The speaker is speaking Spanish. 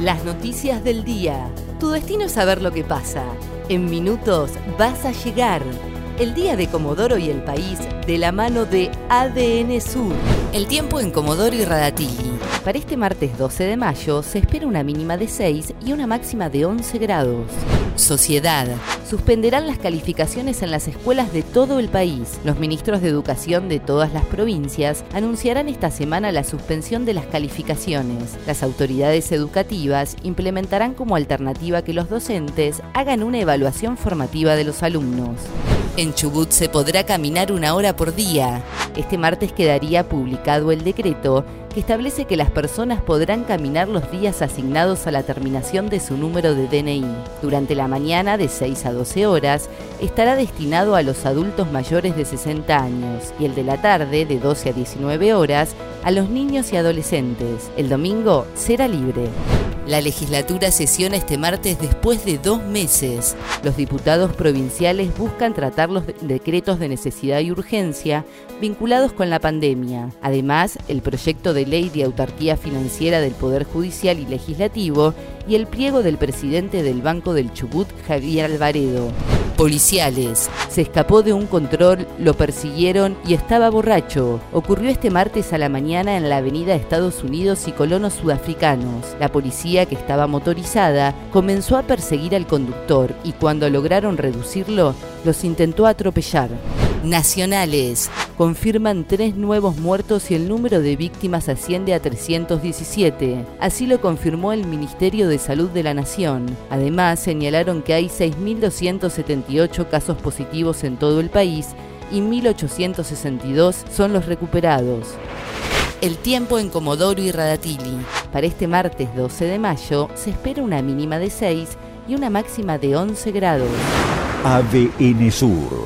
Las noticias del día. Tu destino es saber lo que pasa. En minutos vas a llegar. El día de Comodoro y el país de la mano de ADN Sur. El tiempo en Comodoro y Radatili. Para este martes 12 de mayo se espera una mínima de 6 y una máxima de 11 grados. Sociedad. Suspenderán las calificaciones en las escuelas de todo el país. Los ministros de Educación de todas las provincias anunciarán esta semana la suspensión de las calificaciones. Las autoridades educativas implementarán como alternativa que los docentes hagan una evaluación formativa de los alumnos. En Chubut se podrá caminar una hora por día. Este martes quedaría publicado el decreto que establece que las personas podrán caminar los días asignados a la terminación de su número de DNI. Durante la mañana de 6 a 12 horas estará destinado a los adultos mayores de 60 años y el de la tarde de 12 a 19 horas a los niños y adolescentes. El domingo será libre. La legislatura sesiona este martes después de dos meses. Los diputados provinciales buscan tratar los decretos de necesidad y urgencia vinculados con la pandemia. Además, el proyecto de ley de autarquía financiera del Poder Judicial y Legislativo y el pliego del presidente del Banco del Chubut, Javier Alvaredo. Policiales. Se escapó de un control, lo persiguieron y estaba borracho. Ocurrió este martes a la mañana en la avenida Estados Unidos y colonos sudafricanos. La policía, que estaba motorizada, comenzó a perseguir al conductor y cuando lograron reducirlo, los intentó atropellar. Nacionales. Confirman tres nuevos muertos y el número de víctimas asciende a 317. Así lo confirmó el Ministerio de Salud de la Nación. Además, señalaron que hay 6.278 casos positivos en todo el país y 1.862 son los recuperados. El tiempo en Comodoro y Radatili. Para este martes 12 de mayo se espera una mínima de 6 y una máxima de 11 grados. ADN Sur,